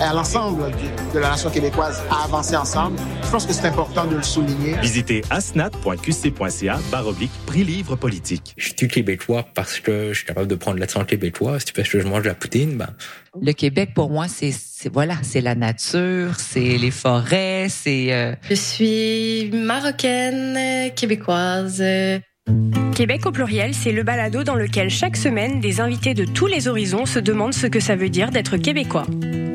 à l'ensemble de la nation québécoise à avancer ensemble. Je pense que c'est important de le souligner. Visitez asnat.qc.ca baroblique prix livre politique. Je suis québécois parce que je suis capable de prendre l'accent québécois? Si parce que je mange de la poutine, ben... Le Québec, pour moi, c'est voilà, c'est la nature, c'est les forêts, c'est... Euh, je suis marocaine, québécoise. Québec au pluriel, c'est le balado dans lequel chaque semaine, des invités de tous les horizons se demandent ce que ça veut dire d'être québécois.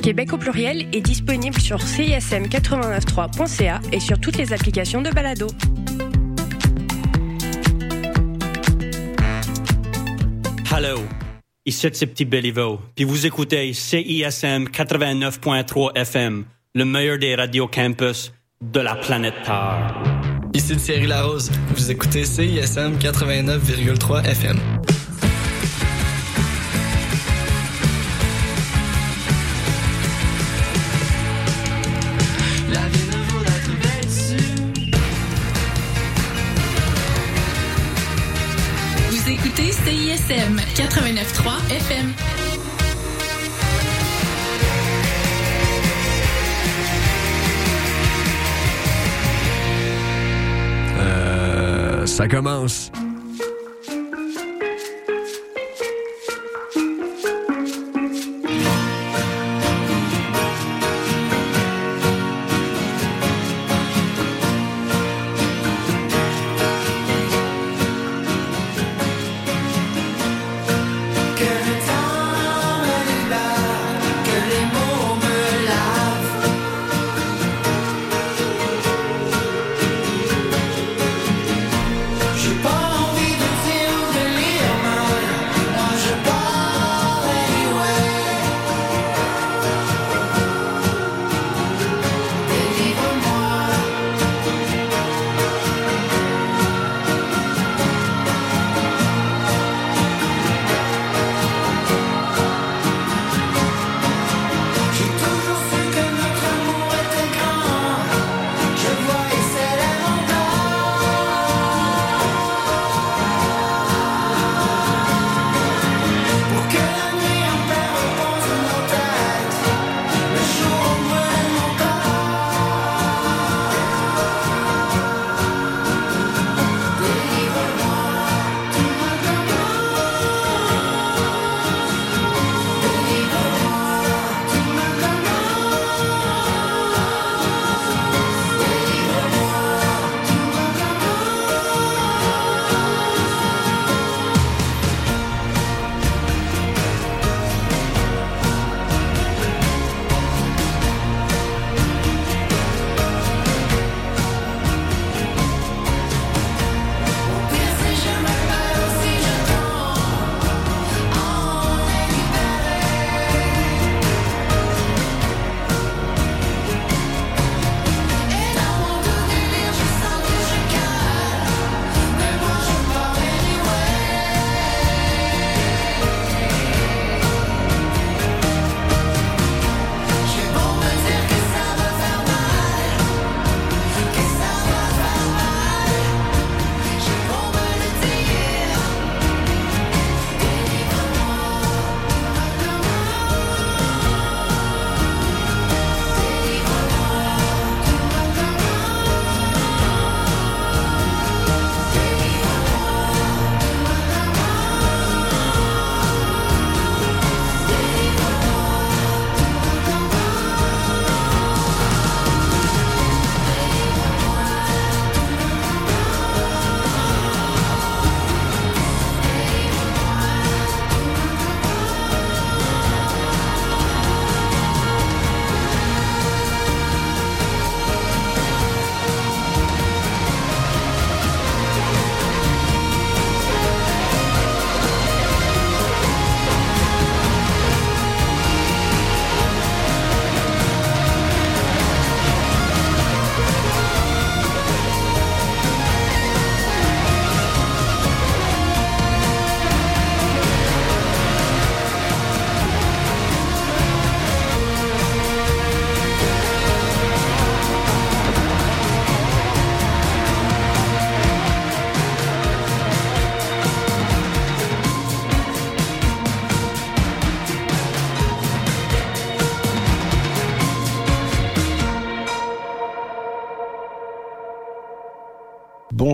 Québec au pluriel est disponible sur cism893.ca et sur toutes les applications de balado. Hello, ici c'est Petit puis vous écoutez CISM 89.3 FM, le meilleur des radios campus de la planète Terre. Ici Thierry Larose. Vous écoutez CISM 89,3 FM. Vous écoutez CISM 89.3 FM. Ça commence.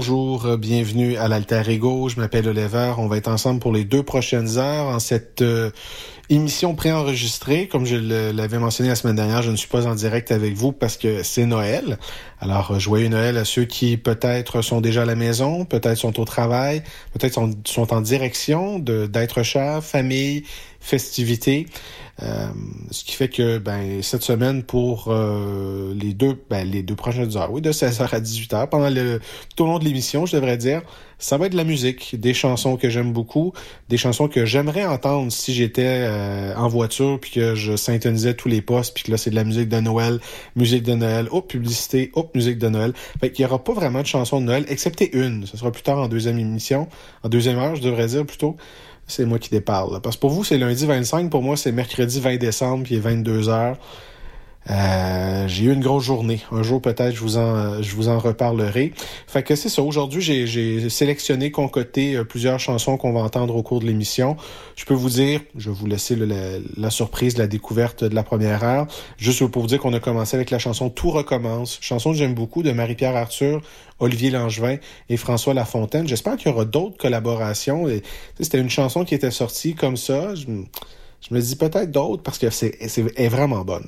Bonjour, euh, bienvenue à l'Alter Ego. Je m'appelle Oliver. On va être ensemble pour les deux prochaines heures en cette euh, émission préenregistrée. Comme je l'avais mentionné la semaine dernière, je ne suis pas en direct avec vous parce que c'est Noël. Alors, euh, joyeux Noël à ceux qui peut-être sont déjà à la maison, peut-être sont au travail, peut-être sont, en direction d'être chers, famille, festivités. Euh, ce qui fait que ben cette semaine pour euh, les deux ben, les deux prochaines heures, oui, de 16h à 18h, pendant le tout au long de l'émission, je devrais dire, ça va être de la musique, des chansons que j'aime beaucoup, des chansons que j'aimerais entendre si j'étais euh, en voiture puis que je syntonisais tous les postes puis que là c'est de la musique de Noël, musique de Noël, hop publicité, hop musique de Noël. Fait qu'il y aura pas vraiment de chansons de Noël excepté une, ce sera plus tard en deuxième émission, en deuxième heure, je devrais dire plutôt c'est moi qui déparle. Parce que pour vous, c'est lundi 25. Pour moi, c'est mercredi 20 décembre, puis il est 22 heures. Euh, j'ai eu une grosse journée. Un jour peut-être je vous en je vous en reparlerai. Fait que c'est ça. Aujourd'hui, j'ai sélectionné, concocté euh, plusieurs chansons qu'on va entendre au cours de l'émission. Je peux vous dire, je vais vous laisser la, la, surprise, la découverte de la première heure. Juste pour vous dire qu'on a commencé avec la chanson Tout recommence, chanson que j'aime beaucoup de Marie-Pierre Arthur, Olivier Langevin et François Lafontaine. J'espère qu'il y aura d'autres collaborations. C'était une chanson qui était sortie comme ça. Je me dis peut-être d'autres parce que c'est est, vraiment bonne.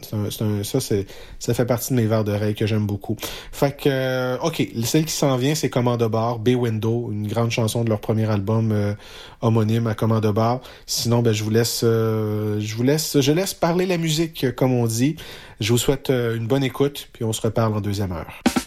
ça, c'est ça fait partie de mes verres d'oreille que j'aime beaucoup. Fait que, euh, OK, celle qui s'en vient, c'est Commande Bar, Bay Window, une grande chanson de leur premier album euh, homonyme à Commande Bar. Sinon, ben, je vous laisse, euh, je vous laisse, je laisse parler la musique, comme on dit. Je vous souhaite une bonne écoute, puis on se reparle en deuxième heure.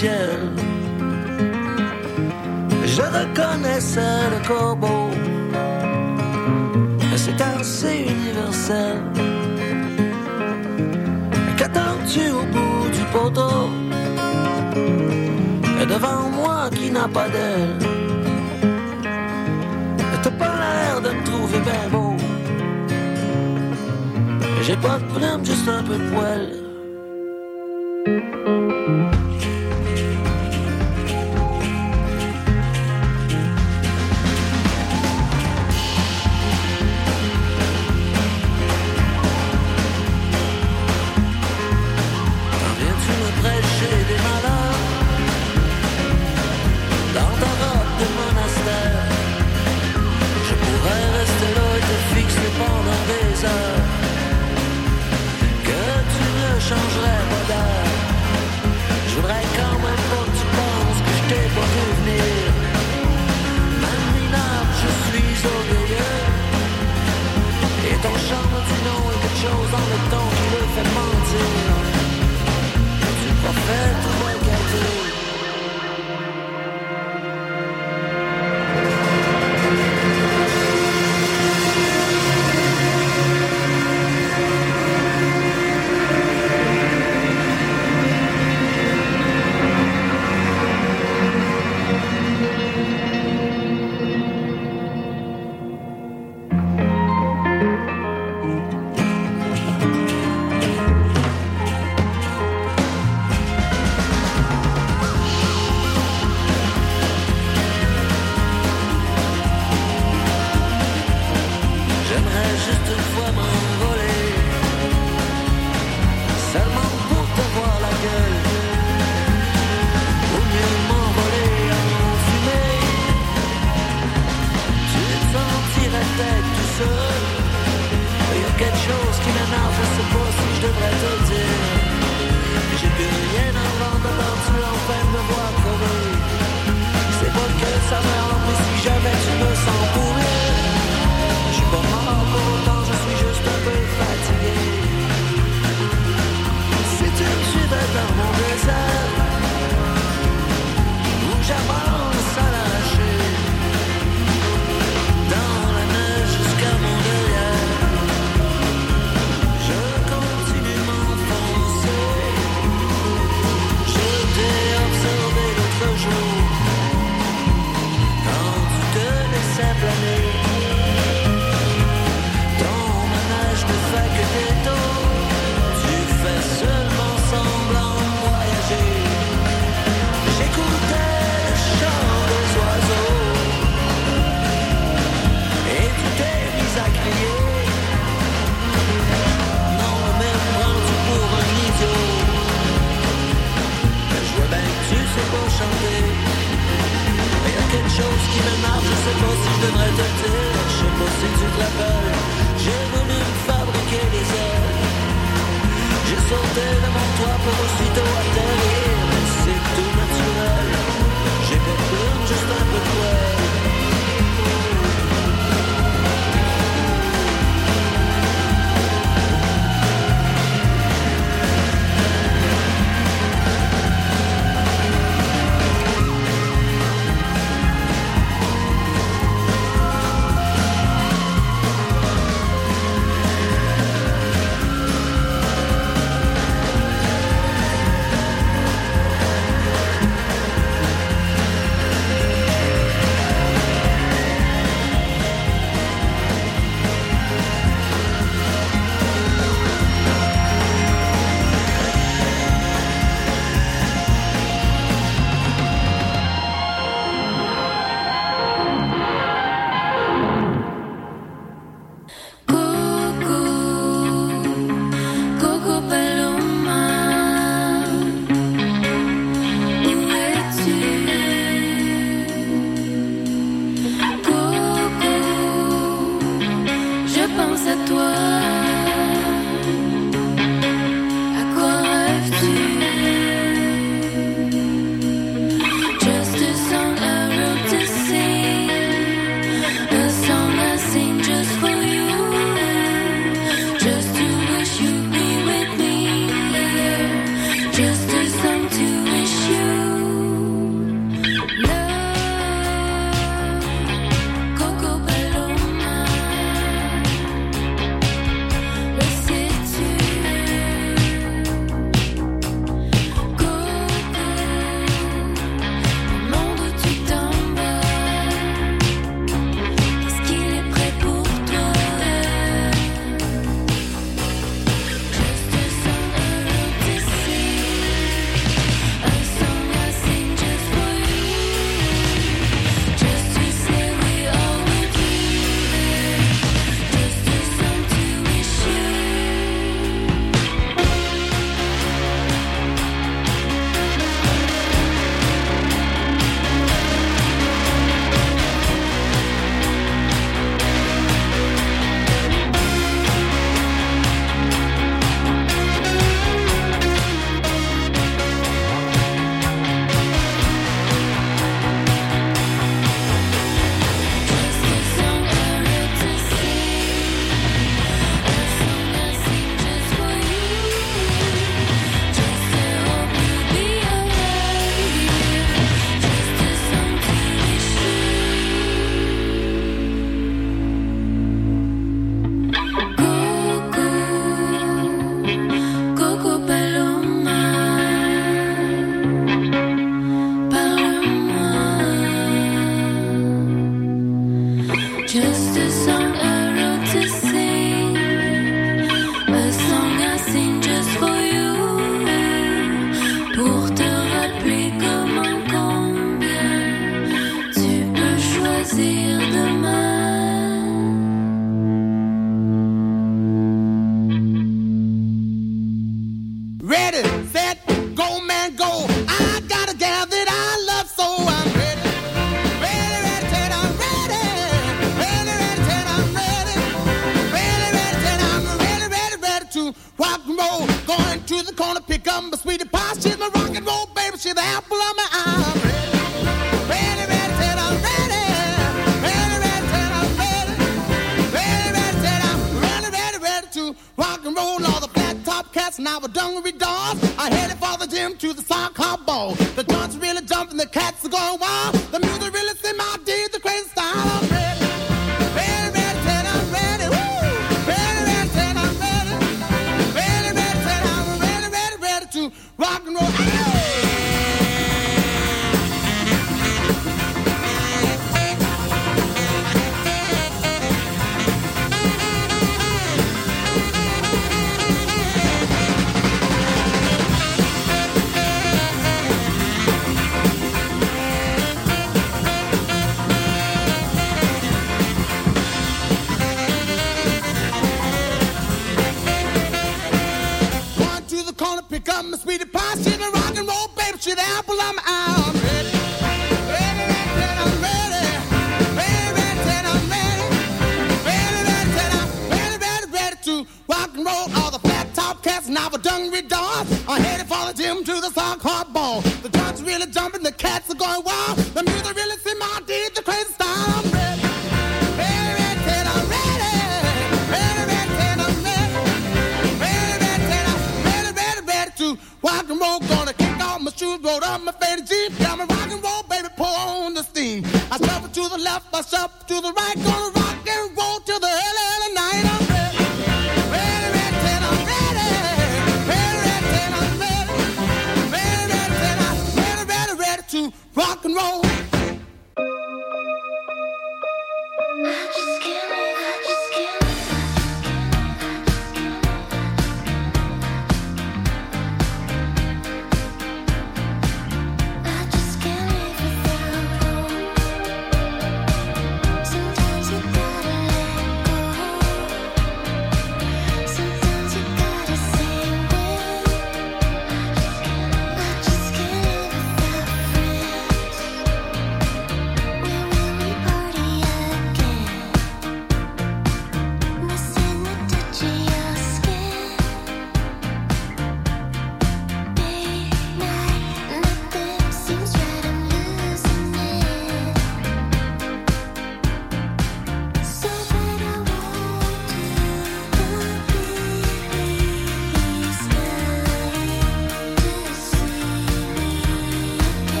Je reconnaissais le corbeau, c'est assez universel. Qu'attends-tu au bout du poteau? Et devant moi qui n'a pas d'aile, t'as pas l'air de me trouver bien beau. J'ai pas de plume, juste un peu de poil.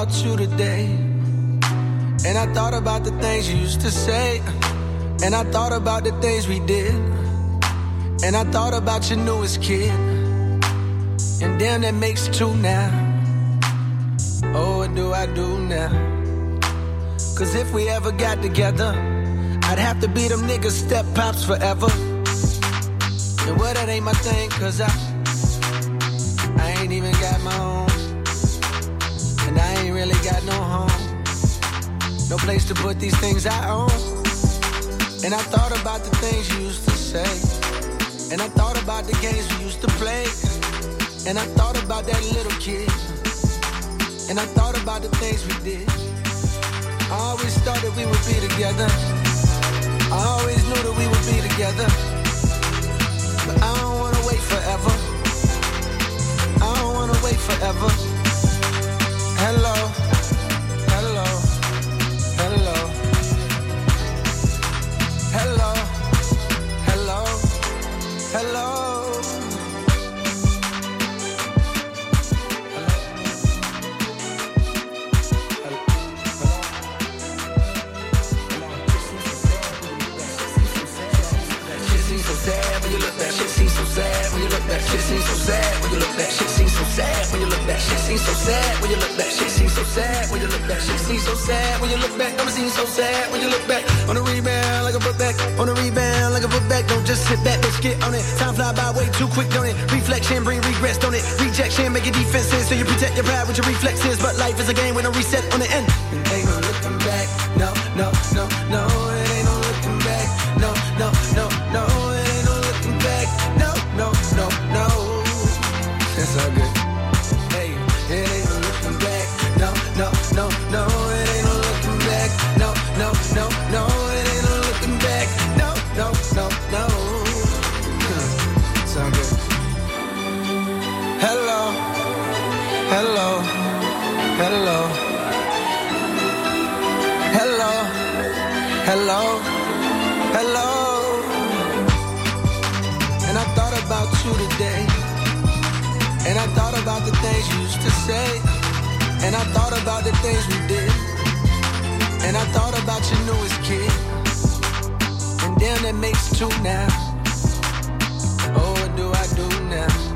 about you today. And I thought about the things you used to say. And I thought about the things we did. And I thought about your newest kid. And damn, that makes two now. Oh, what do I do now? Cause if we ever got together, I'd have to be them niggas step pops forever. And well, that ain't my thing, cause I. place to put these things I own. And I thought about the things you used to say. And I thought about the games we used to play. And I thought about that little kid. And I thought about the things we did. I always thought that we would be together. I always knew that we would be together. But I don't wanna wait forever. I don't wanna wait forever. your bad with your reflexes, but life is a game when I reset. say. And I thought about the things we did. And I thought about your newest kid. And damn, it makes two now. Oh, what do I do now?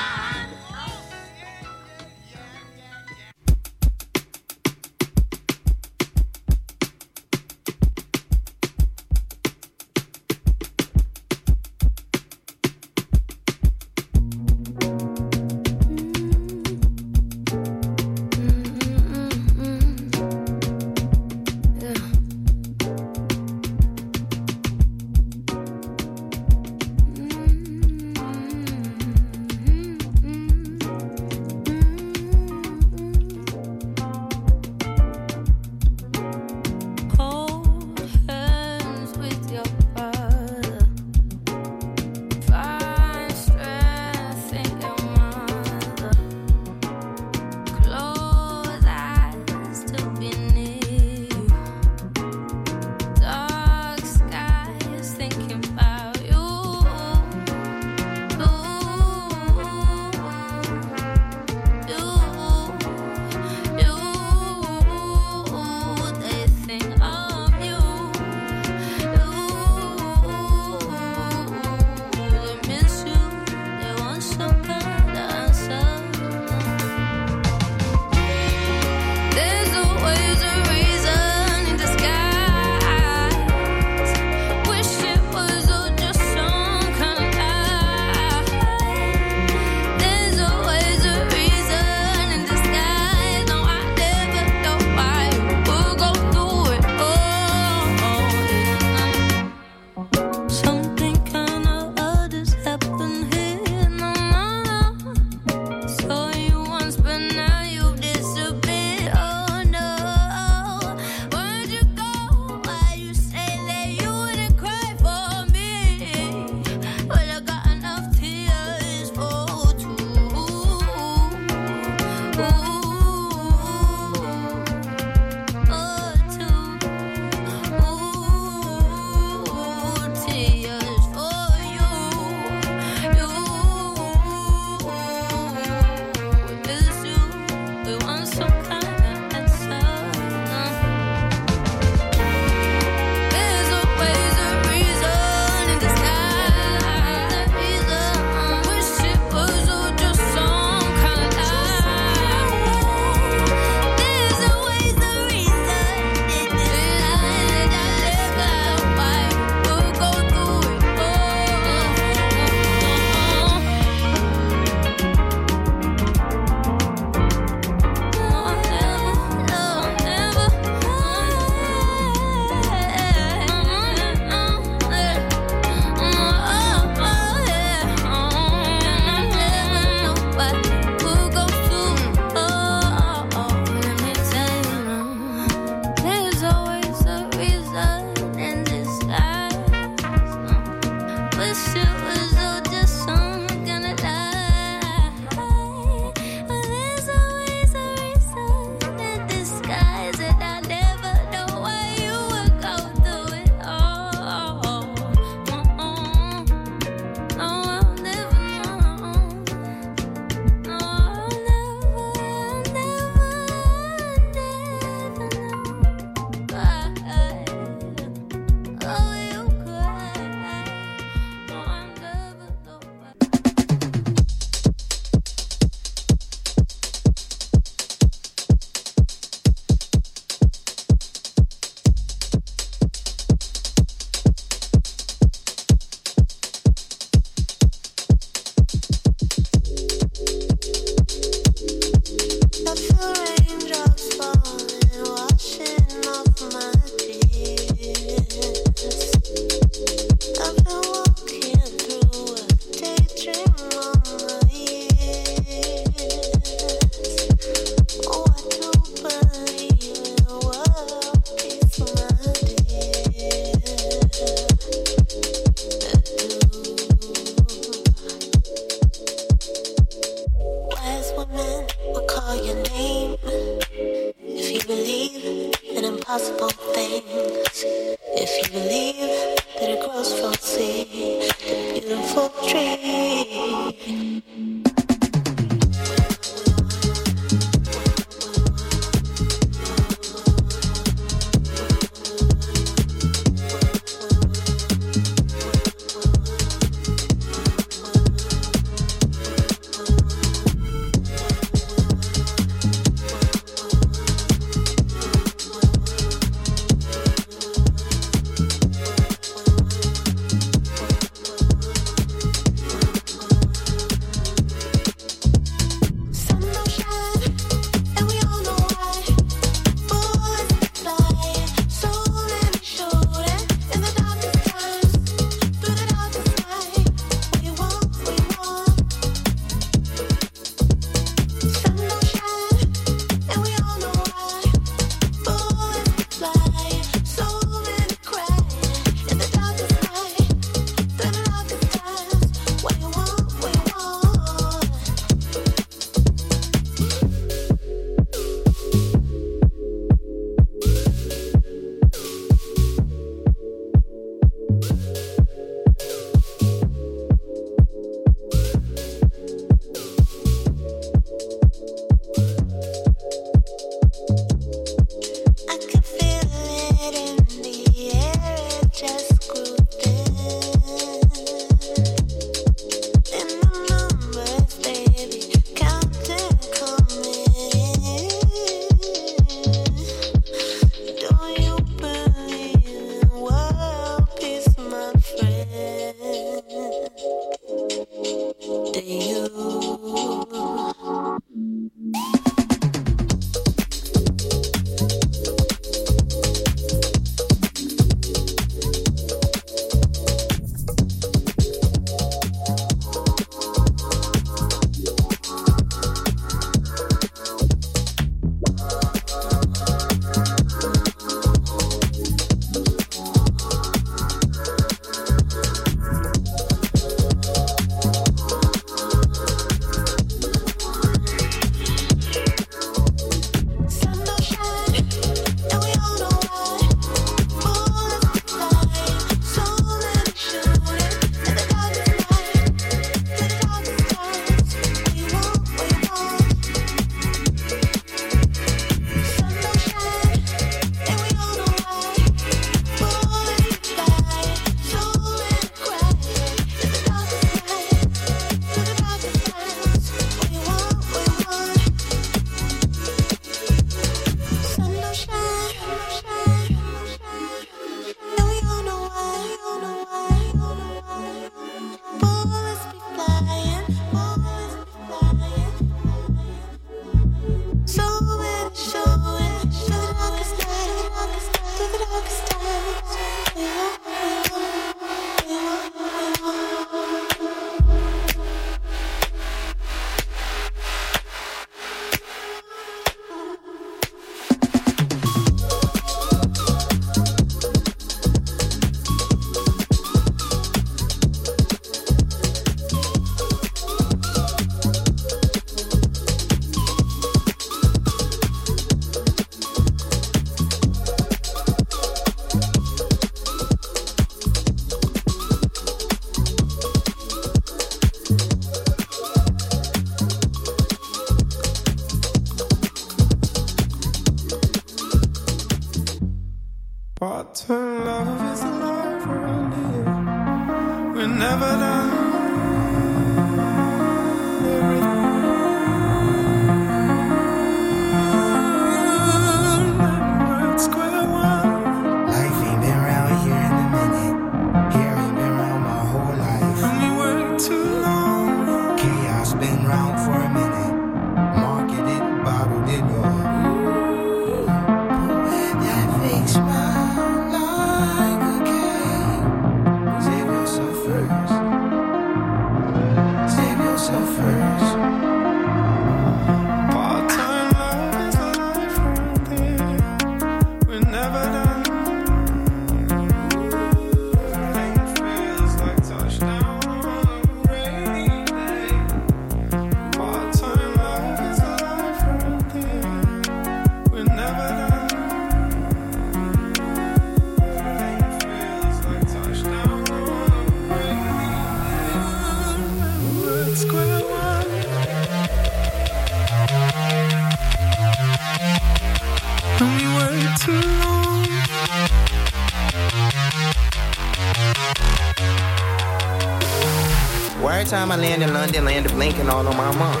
Time I land in London, land of Lincoln all on my mind.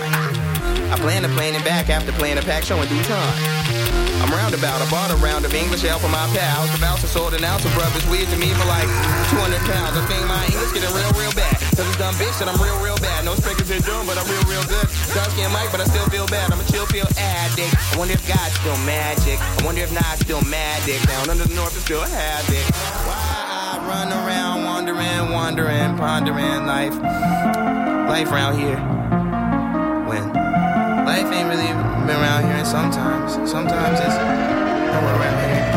I plan to plan it back after playing a pack show in due time. I'm roundabout, I bought a round of English ale for my pals. The voucher sold an ounce of brothers weird to me for like 200 pounds. I think my English getting real, real bad. Cause it's dumb bitch that I'm real, real bad. No speakers in doom, but I'm real, real good. Dark skin Mike, but I still feel bad. I'm a chill pill addict. I wonder if God's still magic. I wonder if Nas still magic. Down under the north is still havoc. Why run around wondering, wondering, pondering life. Life around here. When life ain't really been around here, and sometimes, sometimes it's nowhere around here.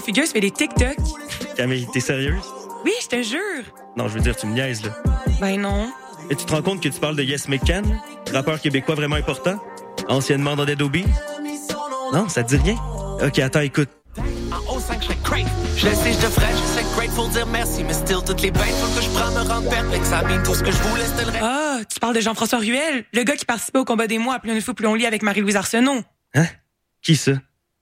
Non figure fait des TikTok. Camille, t'es sérieuse? Oui, je te jure. Non, je veux dire, tu me niaises, là. Ben non. Et tu te rends compte que tu parles de Yes McCann, rappeur québécois vraiment important? Anciennement dans Dead Obies? Non, ça te dit rien? Ok, attends, écoute. En haut 5, je serais crave. Je le sais, je devrais, je sais grateful dire merci, mais still, toutes les bêtes que je prends me rendent perplexe. Ça mine tout ce que je voulais, c'était le. Ah, tu parles de Jean-François Ruel, le gars qui participait au combat des mois à Plus on est fou, plus on lit avec Marie-Louise Arsenault. Hein? Qui ça?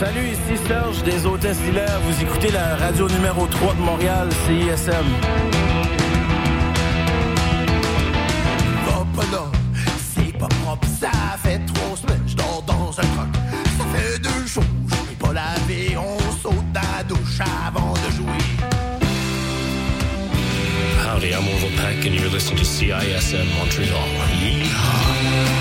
Salut, ici Serge des Hôtesses d'Hilaire. Vous écoutez la radio numéro 3 de Montréal, CISM. Va pas là, c'est pas propre, ça fait trois semaines, je dors dans un truck. Ça fait deux jours, je pas lavé, on saute dans la douche avant de jouer. Howdy, I'm Orville Peck, and you're listening to CISM Montreal. Yeehaw.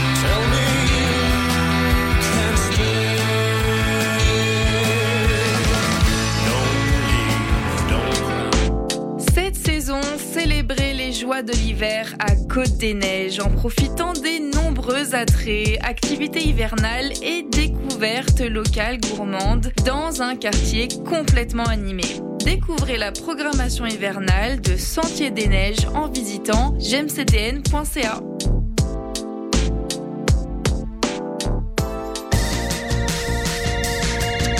De l'hiver à Côte des Neiges en profitant des nombreux attraits, activités hivernales et découvertes locales gourmandes dans un quartier complètement animé. Découvrez la programmation hivernale de Sentier des Neiges en visitant gemcdn.ca.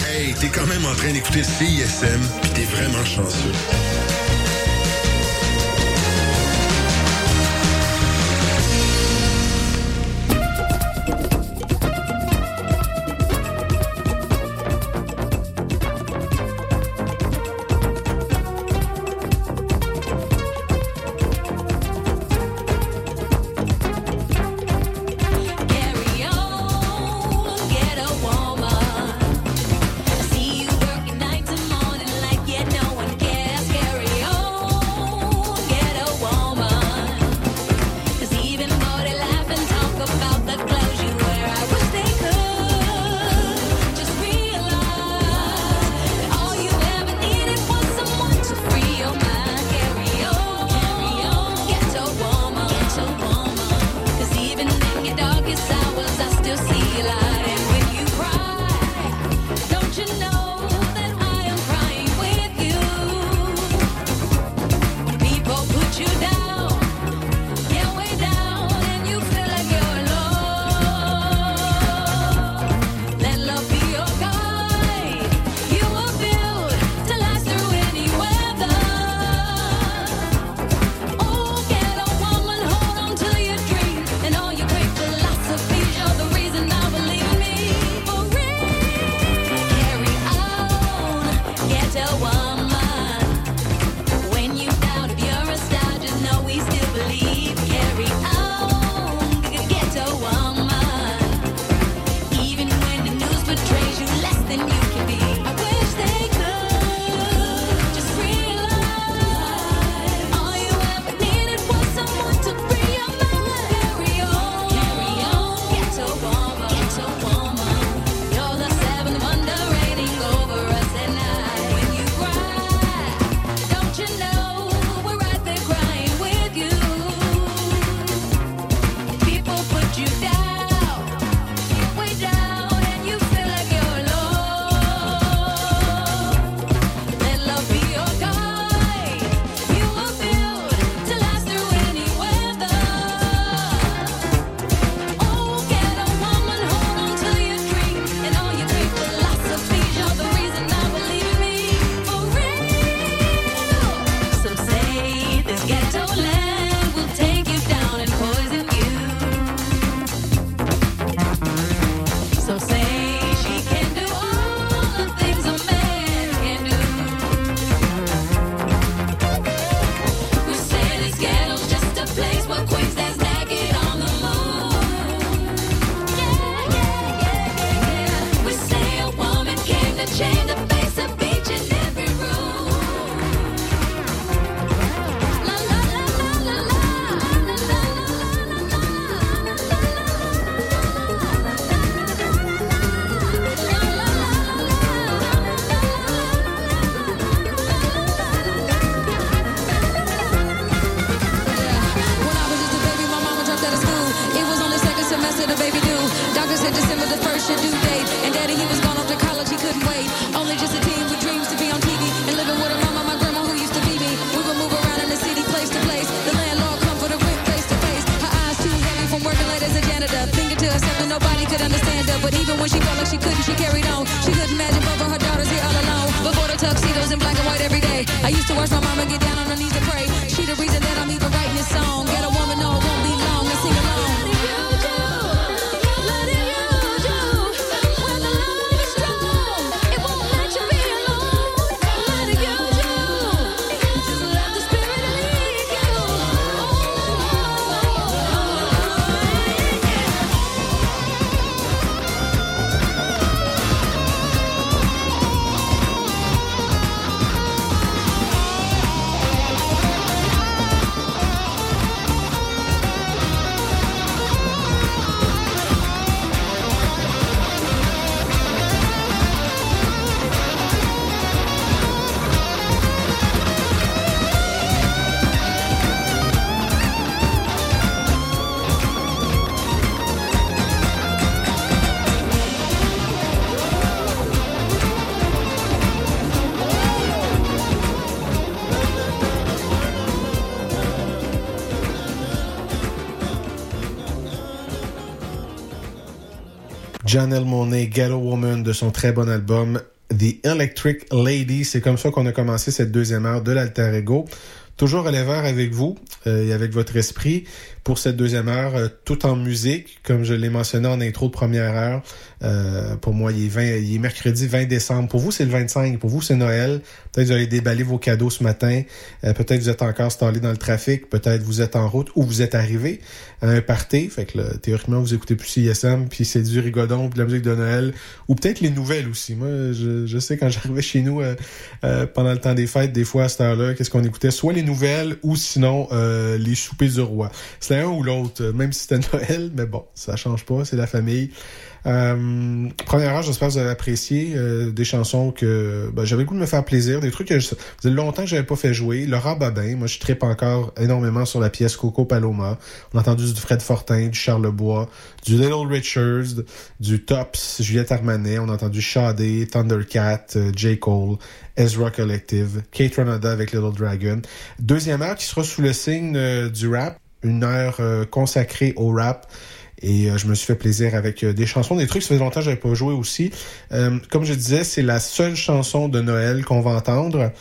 Hey, t'es quand même en train d'écouter CISM, t'es vraiment chanceux. Janelle Monet, Ghetto Woman de son très bon album The Electric Lady. C'est comme ça qu'on a commencé cette deuxième heure de l'Alter Ego. Toujours à l'heure avec vous euh, et avec votre esprit pour cette deuxième heure, euh, tout en musique, comme je l'ai mentionné en intro de première heure. Euh, pour moi, il est, 20, il est mercredi 20 décembre. Pour vous, c'est le 25. Pour vous, c'est Noël. Peut-être vous allez déballer vos cadeaux ce matin. Euh, peut-être vous êtes encore stallé dans le trafic. Peut-être vous êtes en route ou vous êtes arrivé à un party. Fait que là, théoriquement, vous écoutez plus CISM, puis c'est du rigodon, puis de la musique de Noël. Ou peut-être les nouvelles aussi. Moi, je, je sais quand j'arrivais chez nous euh, euh, pendant le temps des fêtes, des fois à cette heure-là, qu'est-ce qu'on écoutait? Soit les nouvelles ou sinon euh, les soupers du roi. C'était ou l'autre, euh, même si c'était Noël, mais bon, ça change pas, c'est la famille. Euh, premièrement, j'espère que vous avez apprécié euh, des chansons que ben, j'avais le goût de me faire plaisir, des trucs que je, faisait longtemps que j'avais pas fait jouer. Laurent Babin, moi je tripe encore énormément sur la pièce Coco Paloma. On a entendu du Fred Fortin, du Charles Bois, du Little Richards, du Tops, Juliette Armanet. On a entendu Shadé, Thundercat, euh, J. Cole, Ezra Collective, Kate Ranada avec Little Dragon. Deuxième heure qui sera sous le signe du rap, une heure euh, consacrée au rap. Et euh, je me suis fait plaisir avec euh, des chansons, des trucs, ça fait longtemps que j'avais pas joué aussi. Comme je disais, c'est la seule chanson de Noël qu'on va entendre.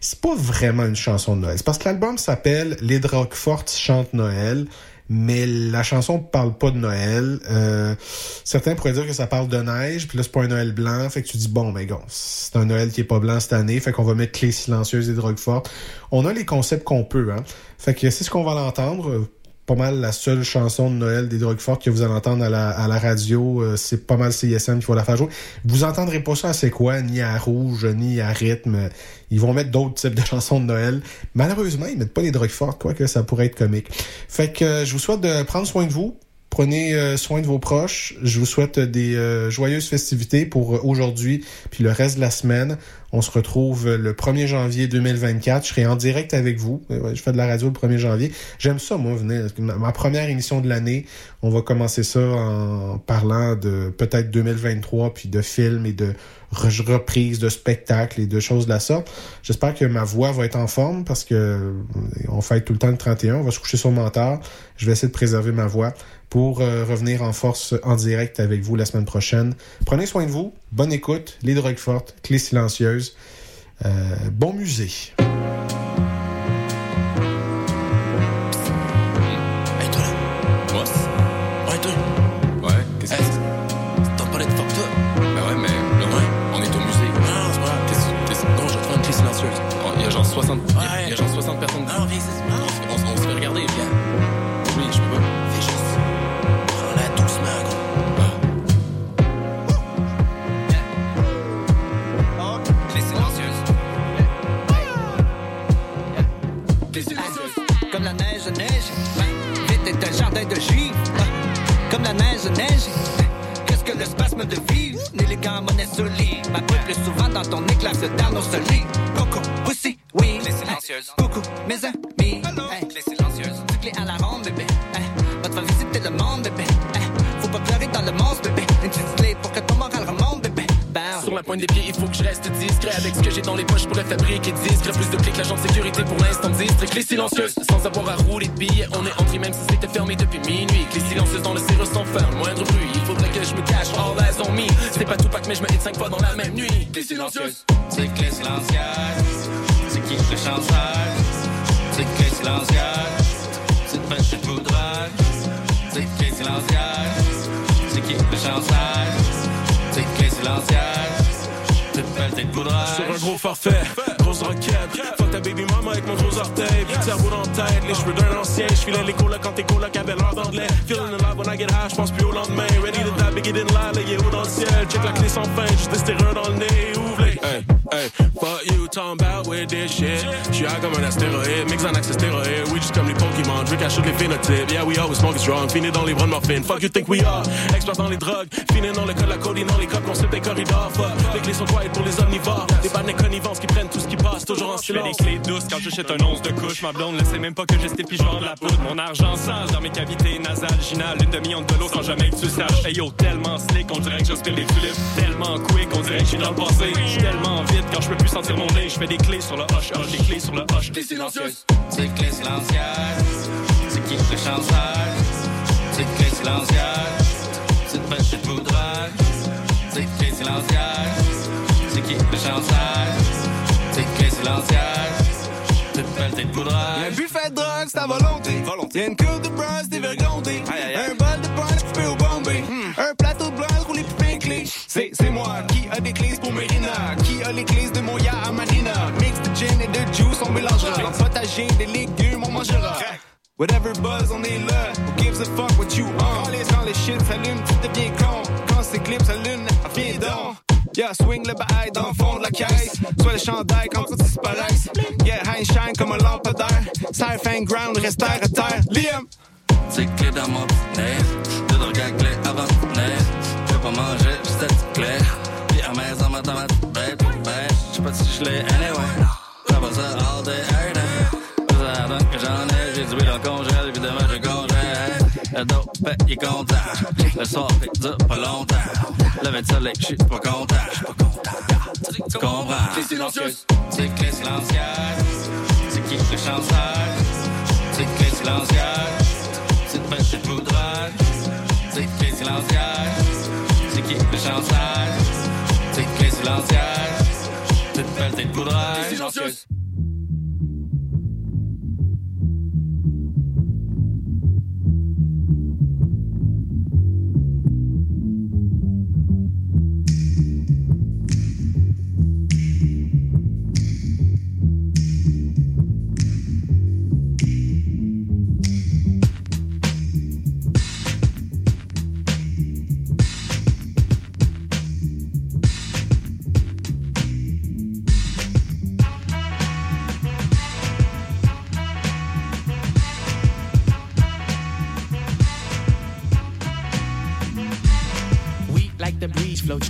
C'est pas vraiment une chanson de Noël. C'est parce que l'album s'appelle Les Drogues Fortes chantent Noël. Mais la chanson parle pas de Noël. Euh, certains pourraient dire que ça parle de neige, puis là c'est pas un Noël blanc, fait que tu dis bon ben gon, c'est un Noël qui est pas blanc cette année, fait qu'on va mettre clés silencieuses et drogues fortes. On a les concepts qu'on peut, hein. Fait que c'est ce qu'on va l'entendre pas mal la seule chanson de Noël des drogues fortes que vous allez entendre à la, radio. Euh, c'est pas mal CISM qu'il faut la faire jouer. Vous entendrez pas ça à c'est quoi, ni à rouge, ni à rythme. Ils vont mettre d'autres types de chansons de Noël. Malheureusement, ils mettent pas les drogues fortes, quoique ça pourrait être comique. Fait que euh, je vous souhaite de prendre soin de vous. Prenez euh, soin de vos proches. Je vous souhaite des euh, joyeuses festivités pour euh, aujourd'hui puis le reste de la semaine. On se retrouve le 1er janvier 2024. Je serai en direct avec vous. Je fais de la radio le 1er janvier. J'aime ça, moi, venir. Ma première émission de l'année. On va commencer ça en parlant de peut-être 2023 puis de films et de reprises de spectacles et de choses de la sorte. J'espère que ma voix va être en forme parce que on fête tout le temps le 31. On va se coucher sur le mentor. Je vais essayer de préserver ma voix pour euh, revenir en force en direct avec vous la semaine prochaine. Prenez soin de vous, bonne écoute, les drogues fortes, clés silencieuses, euh, bon musée. Il faut que je reste discret. Avec ce que j'ai dans les poches, je pourrais fabriquer discret. Plus de clés que l'agent de sécurité pour l'instant distrait. Clés silencieuses, sans avoir à rouler de billets. On est entré même si c'était fermé depuis minuit. Clés silencieuses dans le cirrus sans faire le moindre bruit. Il faudrait que je me cache, all eyes on me. C'est pas tout pack, mais je me hit cinq fois dans la même nuit. Clés silencieuses. C'est clé silencieuse. C'est qui le chanteur? C'est clé silencieuse. C'est pas tout drague. C'est clé silencieuse. C'est qui le chanteur? C'est clé silencieuse. C'est. Sur un gros forfait, grosse roquette. Ta baby mama avec mon gros orteil. Cerveau dans tête, les cheveux d'un ancien. J'filais les colocs quand tes colocs avaient l'air d'anglais. Feeling alive when I get high, j'pense plus au lendemain. Ready to die, bigger than live, là, yeah, haut dans le ciel. Check la clé sans fin, juste des stéréos dans le nez. Ouvre-les. Hey, hey, fuck you, talking about with this shit. J'suis high comme un astéroïde, mix en accès stéroïde. We just comme les Pokémon, drink à shoot les phénotypes. Yeah, we always smoke strong, fini dans les bras de morphine. Fuck you think we are, expert dans les drogues. Fini dans le code, la codeine dans les codes, concept des corridors. Fuck, les clés sont quiet pour les omnivores. Des bandes connivences qui prennent tout ce qui passe, toujours en silence. Clés douces quand j'achète un once de couche. Ma blonde ne sait même pas que je vends de la poudre. Mon argent sale dans mes cavités nasales. Ginal, une demi-onde de l'eau sans jamais que tu saches. Hey yo, tellement slick, on dirait que j'aspire les tulipes. Tellement quick, on dirait que je suis dans le passé. Je suis tellement vite quand je peux plus sentir mon nez. Je fais des clés sur le hush, hush, des clés sur le hush. Clé silencieuse. C'est clé silencieuse. C'est qui le chanteur? C'est clé silencieuse. Petite pêche de poudrage. C'est clé silencière. C'est qui le chanteur? C'est clé silencière. Toute pelletée de poudrage. Un buffet de drogue, c'est à volonté. Y'a une coupe de bras, des vergontés. Un bol de pain, coupé au bombay. Un plateau de blanc, roulé pipé clé. C'est, c'est moi qui a des clés pour Mérina. Qui a les clés de Moya à Marina. Mix de gin et de juice, on mélangera. Le potager, des légumes, on mangera. Whatever buzz, on est là. Who gives a fuck what you on? Quand les, quand les shit s'allument, tu deviens con. Quand ces clips s'allument, viens donc. Yeah, swing le bail dans le fond de la caisse. Soit le chandail quand tu disparaisses. Yeah, high shine comme un lampadaire. And ground, reste à terre. Liam! C'est clé dans mon nez. De drogue à clé avant nez. Je pas manger, cette clé. Puis à maison, ma tomate bête, bête. J'sais pas si je l'ai anyway. Le dos, il est content. Le soir, il dure pas longtemps. Levé de soleil, j'suis pas content. Tu comprends? Clé silencieuse. C'est clé silencière. C'est qui le chanteur? C'est clé silencière. C'est pêche de poudrage. C'est clé silencière. C'est qui le chanteur? C'est clé silencière. Toute pelletée de poudrage. Silencieuse.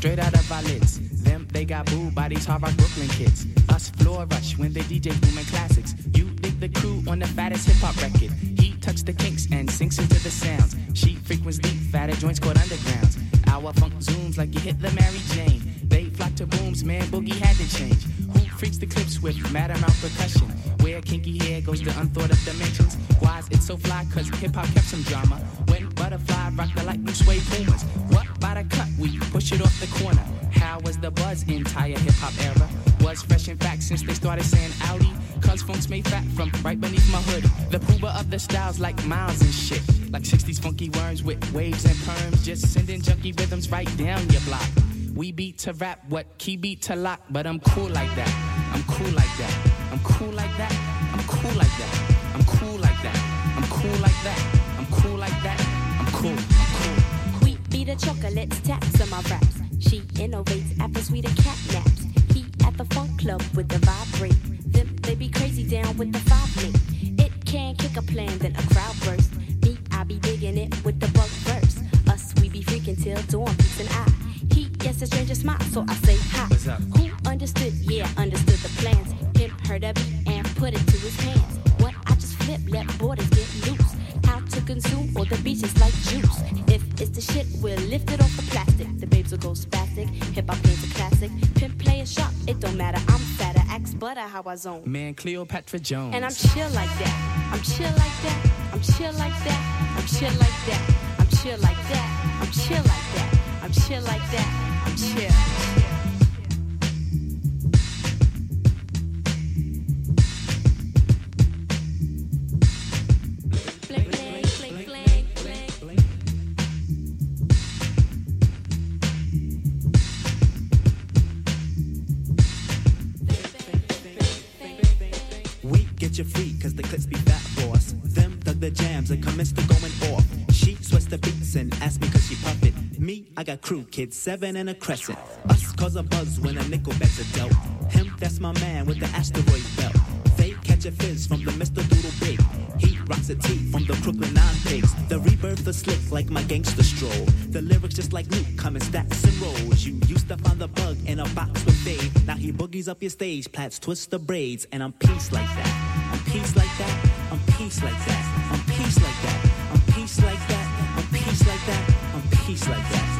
Straight out of our lids. Them, they got booed by these hard rock Brooklyn kids. Us, floor rush when they DJ booming classics. You dig the crew on the fattest hip hop record. He tucks the kinks and sinks into the sounds. She frequents deep, fatter joints called undergrounds. Our funk zooms like you hit the Mary Jane. They flock to booms, man, boogie had to change. Who freaks the clips with mad amount percussion? Where kinky hair goes to unthought of dimensions. Why's it so fly? Cause hip hop kept some drama. When butterfly rock the like new suede pumas. What by the cut? We push it off the corner. How was the buzz entire hip hop era? Was fresh in fact since they started saying Audi. Cause funk's made fat from right beneath my hood. The pooba of the styles like miles and shit. Like 60s funky worms with waves and perms. Just sending junky rhythms right down your block. We beat to rap, what key beat to lock, but I'm cool like that. I'm cool like that. I'm cool like that. I'm cool like that. I'm cool like that. I'm cool like that. I'm cool like that. I'm cool. I'm cool. Wheat be the chocolates, taps on my raps. She innovates after sweeter cat naps. He at the funk club with the vibrate. Them they be crazy down with the five link. It can kick a plan, then a crowd burst. Me, I be digging it with the bug verse. Us, we be freaking till dawn, peace and I. Gets a stranger smile, so I say hi. What's up? Who understood? Yeah, understood the plans. Him heard of it and put it to his hands. What I just flip, let borders get loose. How to consume all the beaches like juice. If it's the shit, we'll lift it off the plastic. The babes will go spastic. Hip hop game's a classic. Pimp play a shot, it don't matter. I'm fatter, axe butter how I zone. Man, Cleopatra Jones. And I'm chill like that. I'm chill like that. I'm chill like that. I'm chill like that. I'm chill like that. I'm chill like that. I'm chill like that. We Get you free, cause the clips be fat, boss. Them thug the jams and commence to I got crew kids, seven and a crescent. Us cause a buzz when a nickel bets a dealt. Him, that's my man with the asteroid belt. Fake catch a fizz from the Mr. Doodle Big. He rocks a tee from the Brooklyn Nine Pigs. The rebirth is slick like my gangster stroll. The lyrics just like Luke come in stacks and rolls. You used to find the bug in a box with Dave. Now he boogies up your stage, plats twist the braids, and I'm peace like that. I'm peace like that. I'm peace like that. I'm peace like that. I'm peace like that. I'm peace like that. I'm peace like that.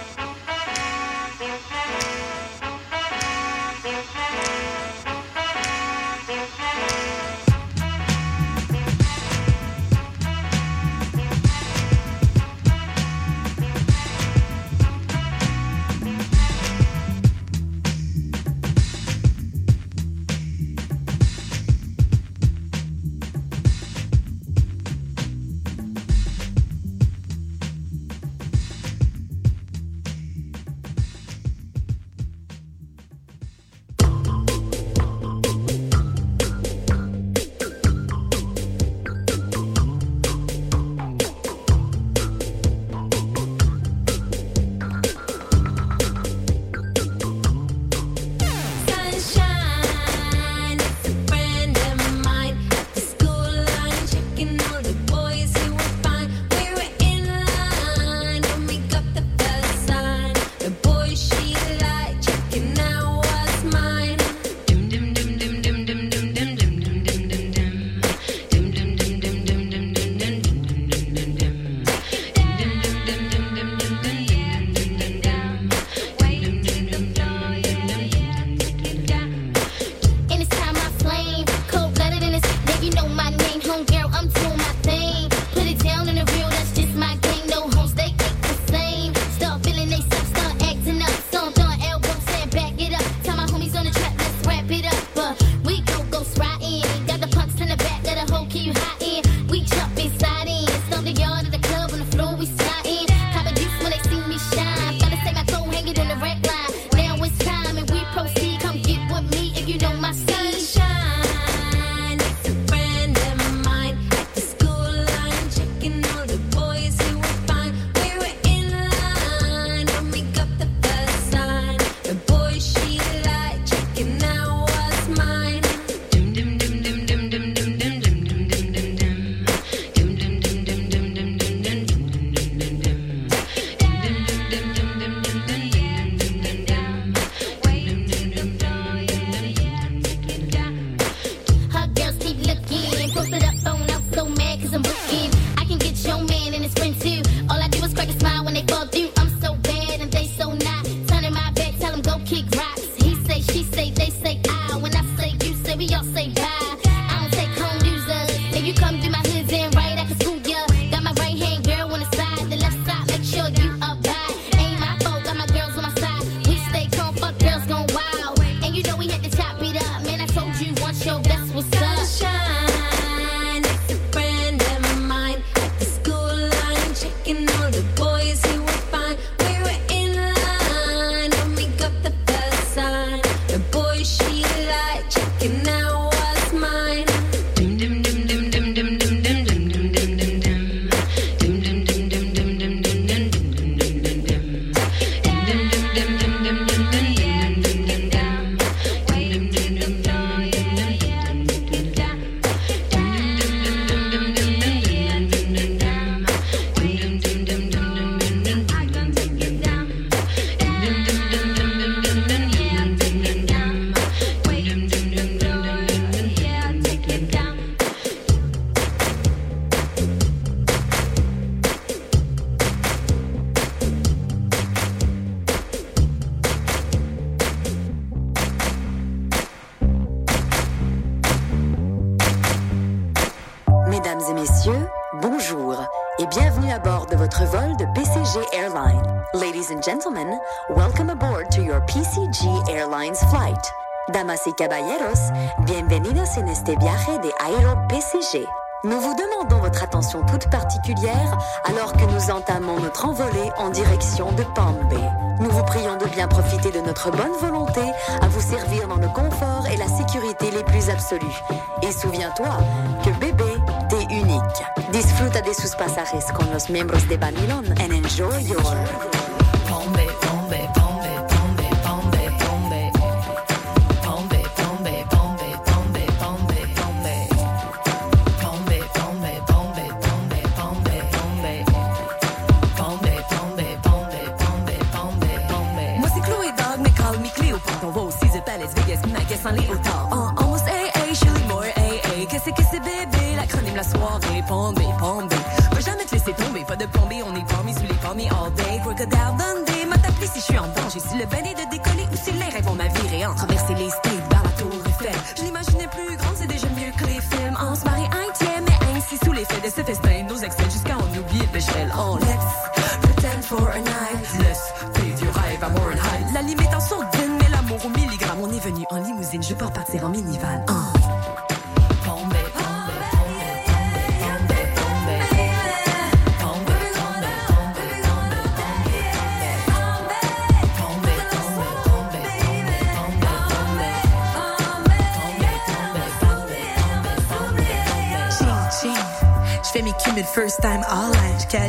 Caballeros, bienvenidos en este viaje de Aero PCG. Nous vous demandons votre attention toute particulière alors que nous entamons notre envolée en direction de Palm. Nous vous prions de bien profiter de notre bonne volonté à vous servir dans le confort et la sécurité les plus absolus. Et souviens-toi que bébé, t'es unique. Disfruta de sus pasajes con los miembros de Babylon and enjoy your... de plombé, on est parmi sous les palmiers all day. Crocodile Dundee, m'a t'appelé si je suis en danger, si le bain est de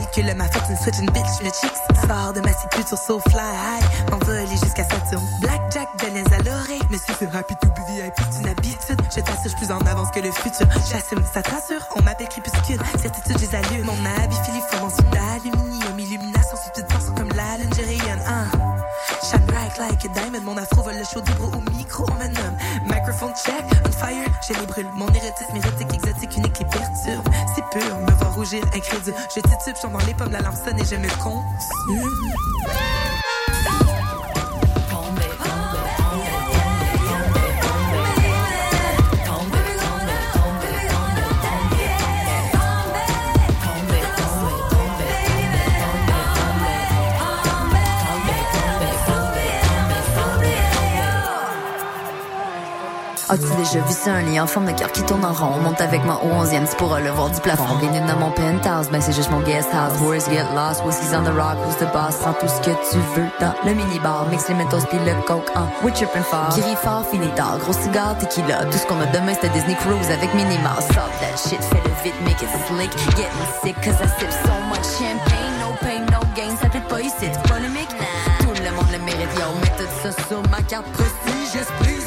line. J'calcule ma fortune, switch une bitch, le chicks. Sors de ma cité sur so fly high. Jusqu'à Saturne. Blackjack, Benez à l'oreille. Monsieur, c'est happy to be VIP, c'est une habitude. Je t'assure, plus en avance que le futur. J'assume, ça t'assure. On m'appelle crépuscule. Certitude, j'ai allume. Mon habit filiforme en dessous d'aluminium. Illumination, substance comme la rayonne. Hein. Shine bright like a diamond. Mon afro vole le show du au micro. On me microphone check, on fire. Je les brûle. Mon érotisme érotique, exotique. C'est pur, rougir, incrédule. Je titube, je dans les pommes, la lampe sonne et je me consume. Déjà vu ça, un lit en forme de cœur qui tourne en rond? On monte avec moi au 11e, c'est pour relevoir du plafond. Bienvenue dans mon penthouse, ben c'est juste mon guest house. Boys get lost, whiskey's on the rock, who's the boss? Prends tout ce que tu veux dans le minibar. Mix les mentos pis le coke, hein. We trippin' fort. Gris fort, fini tard. Gros cigare, tequila. Tout ce qu'on a demain, c'était Disney Cruise avec Minimal. Stop that shit, fais le vite, make it slick. Getting sick, cause I sip so much champagne. No pain, no gain, ça fait pas ici, c'est polémique. Tout le monde le mérite, yo. Mets tout ça sur ma carte prestigieuse, please.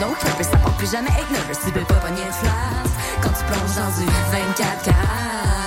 No purpose, ça porte plus jamais être nervous. Tu peux pas pogner de flat quand tu plonges dans du 24 carats.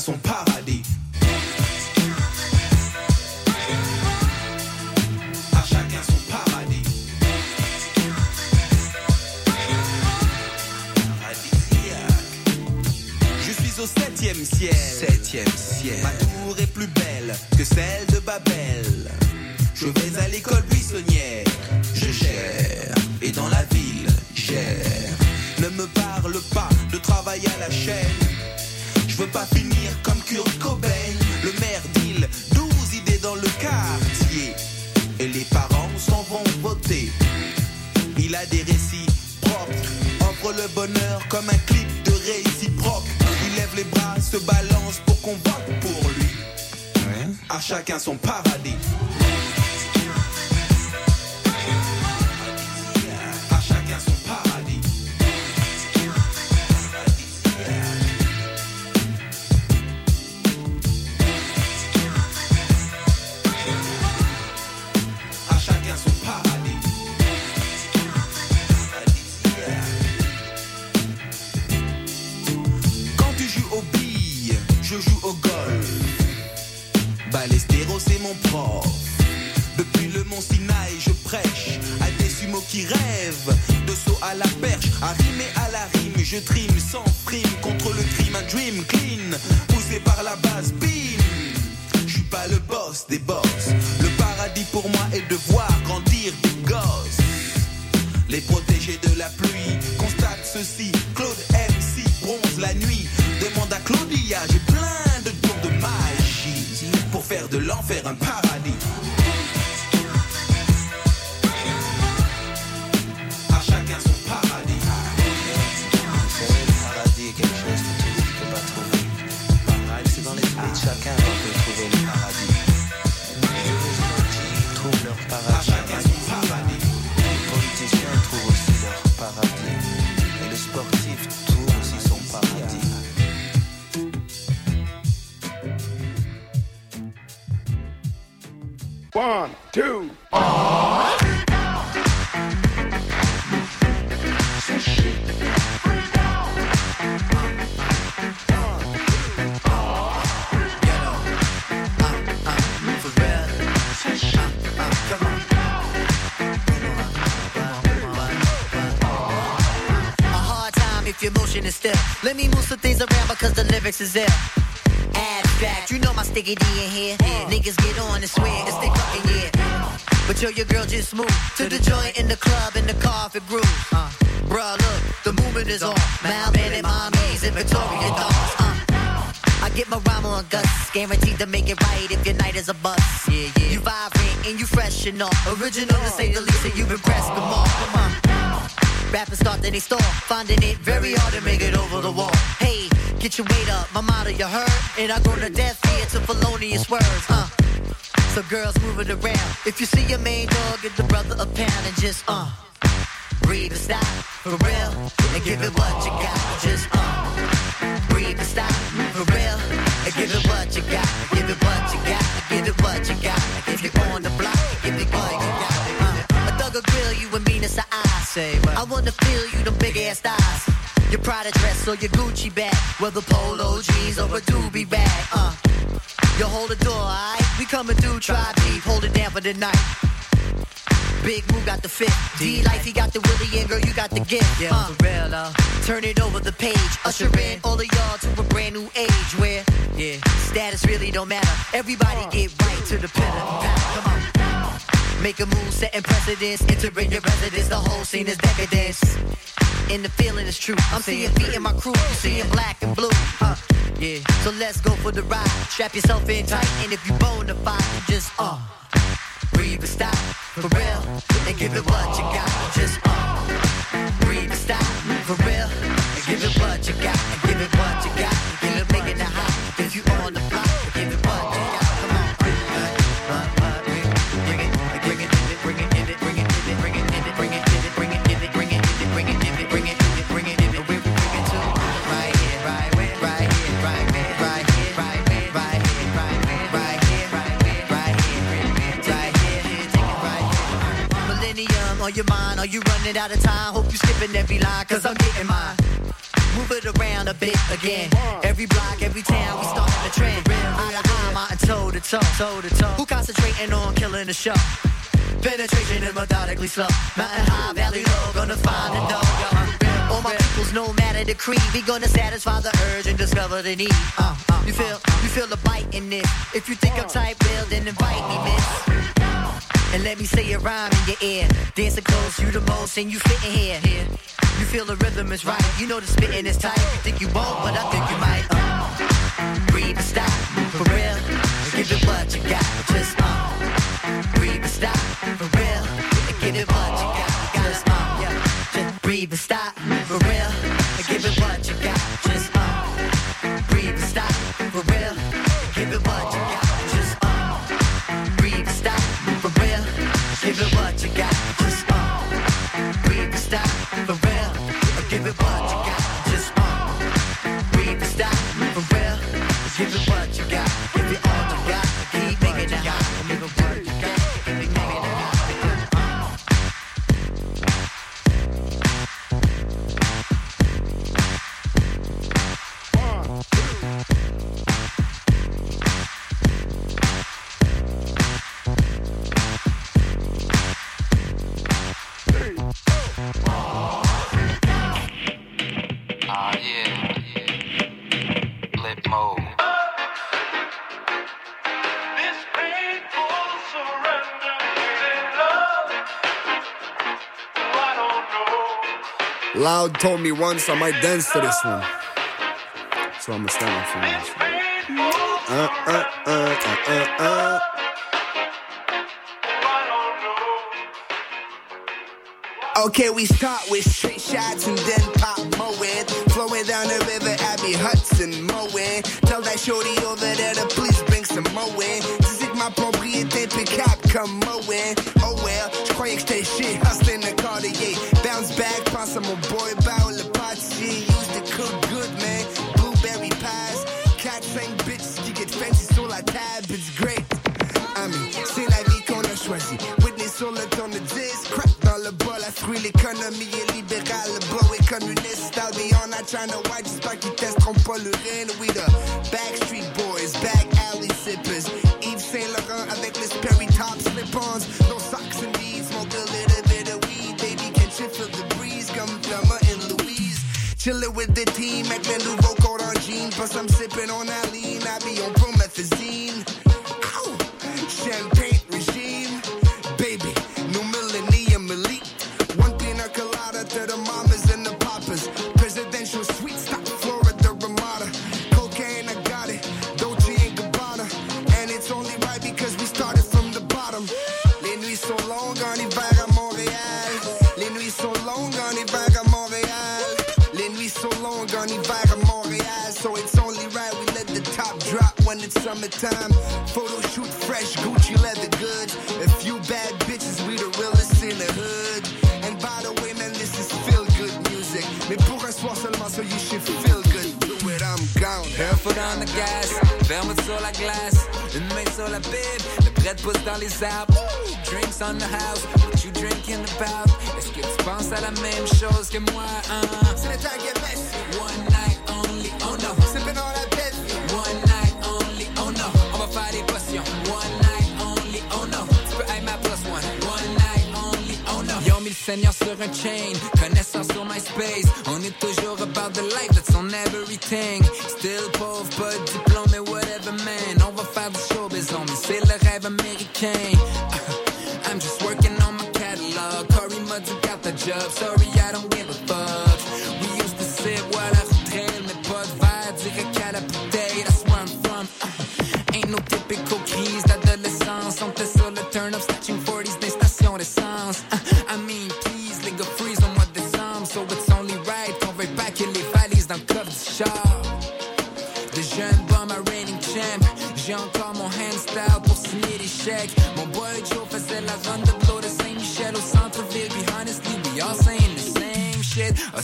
Son lyrics is ill. Abstract, you know my sticky D in here. Niggas get on and swear it's cutting, yeah. But yo, your girl just moved to the joint in the club in the car if it grooves. Uh, bruh, look, the movement is on. Malman and mommies and Victoria dolls. Uh, I get my rhyme on guts, guaranteed to make it right if your night is a bust. Yeah, yeah. You vibrant and you fresh and all. Original to say the least, and you've impressed them all. Come on. Rappers start then they stall, finding it very hard to make it over the wall. Get your weight up, my motto you heard, and I go to death here to felonious words. Uh. So girls moving around. If you see your main dog, give the brother a pound and just uh breathe and stop for real, and give it what you got. Just uh breathe and stop for real, and give it what you got. Give it what you got. Give it what you got. If you're on the block, give it what you got. Uh, a thug will grill you and mean it's an eye. I wanna feel you, them big ass thighs. Your Prada dress or your Gucci bag, whether polo jeans or a doobie bag. Uh, you hold the door, alright? We coming through, try deep, hold it down for the night. Big Moo got the fit. D Life, he got the Willie, and girl, you got the gift. Yeah, for real, uh. Turn it over the page, usher in all of y'all to a brand new age where, yeah, status really don't matter. Everybody get right to the pitter. Come on. Make a move, setting precedence, entering your residence. The whole scene is decadence. And the feeling is true. I'm seeing feet in my crew, you seeing black and blue. Uh, Yeah, so let's go for the ride. Strap yourself in tight, and if you bona fide, just uh, breathe and stop for real, and give it what you got. Just uh, breathe and stop for real, and give it what you got, and give it what out of time? Hope you skipping every line, cause I'm getting mine. Move it around a bit again. Every block, every town, we starting a trend. Eye to eye, mountain toe to toe, toe to toe. Who concentrating on killing the show? Penetration is methodically slow. Mountain high, valley low, gonna find and know. yo. All my peoples, no matter the creed, we gonna satisfy the urge and discover the need. Uh, uh, you feel, you feel the bite in this. If you think I'm tight, well then invite me, miss. And let me say a rhyme in your ear. Dancing close, you the most, and you fitting here. here. You feel the rhythm is right. You know the spitting is tight. Think you won't, but I think you might. Uh, breathe and stop, for real. Give it what you got. Just uh, breathe and stop, for real. Give it what you got. Just uh. Just breathe and stop, for real. Told me once I might dance to this one. So I'm gonna stand up for this. Uh, uh, uh. Okay, we start with straight shots and then pop mowing. Flowing down the river, Abby Hudson mowing. Tell that shorty over there to please bring some mowing. Ma propriété impeccable comme mowing. Oh well, j'croyais que j'étais shit, hustling the Cartier. Bounce back, pense à mon boy, bow le pâtissier. Used to cook good, man. Blueberry pies. 4-5 bitches qui get fancy sur la table, it's great. Ami, c'est la vie qu'on a choisie. Whitney sur le ton de 10, crack dans le bol, à fruit l'économie est libérale, le bro est communiste. I'll be on, not trying to white, j'espère qu'ils testeront pas l'urine. We the Backstreet Boys, back top slip-ons. No socks and beads, smoke a little bit of weed. Baby, can you feel the breeze? Comme Thelma and Louise. Chillin' with the team, avec le nouveau code en jean. Plus I'm sipping on that lean, I be on promethazine. Summertime. Photo shoot fresh Gucci leather goods. A few bad bitches, we the realest in the hood. And by the way, man, this is feel good music. Mais pour un soir seulement, so you should feel good. Do it, I'm gone. Foot on the gas, verme sur la glace, une main sur la bib, le prêt pousse dans les arbres. Drinks on the house, what you drinking about? Est-ce que tu penses à la même chose que moi? Hein? C'est le temps get messy. One night seigneur sur un chain, connaissance sur MySpace. On est toujours about the life, that's on everything. Still pauvre, pas de diplôme, et whatever man. On va faire du showbiz, homie, c'est le rêve américain. I'm just working on my catalog. Corey Mudd got the job. Sorry,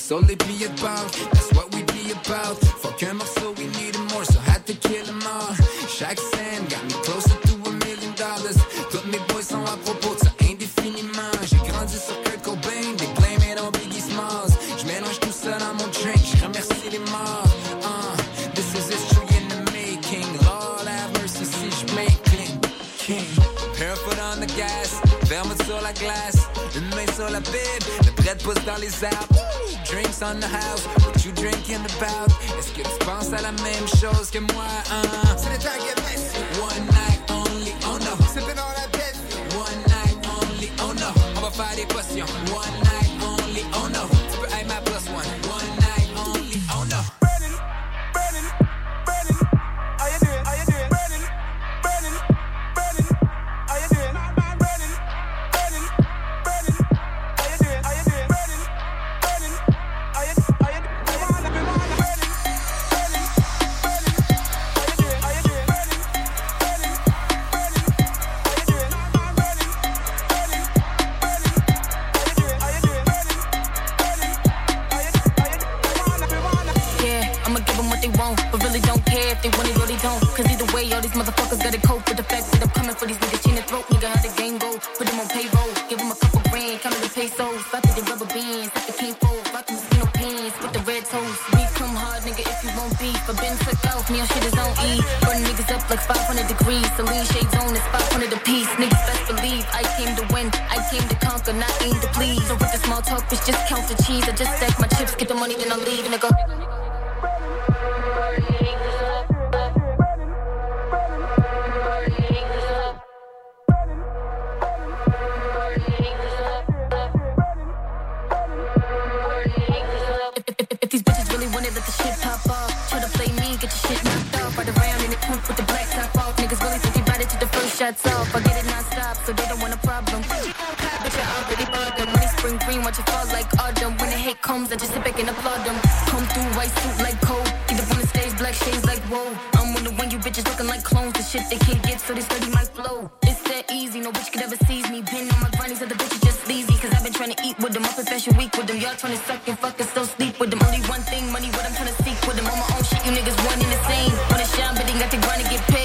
sold they be about. That's what we be about. Fuck him up, so we needed more, so had to kill him all. Shaq Sam got me closer to a million dollars. Toutes mes boys sont à propos, ça indéfiniment. J'ai grandi sur Kurt Cobain, they blame it on Biggie Smalls. J'mélange tout ça dans mon drink, j'remercie les morts. Uh, this is history in the making. Lord have mercy si j'make clean. King. On the gas, ferme sur la glace. Une main sur la bib, le prêt pousse dans les arbres. drinks on the house. What you drinking about? Est-ce que tu penses à la même chose que moi? Hein? C'est le temps get messy. One night only, oh no. Sipping on that bitch. One night only, oh no. On va faire des potions. One night Just count the cheese, I just said so this 30 my flow. It's that easy, no bitch could ever seize me. Pin on my grannies, other bitches just sleazy. Cause I've been trying to eat with them, my profession fashion week with them. Y'all trying to suck and fuck and still sleep with them. Only one thing, money, what I'm trying to seek with them. On my own shit, you niggas one in the same. Wanna shine, but they got to grind and get paid.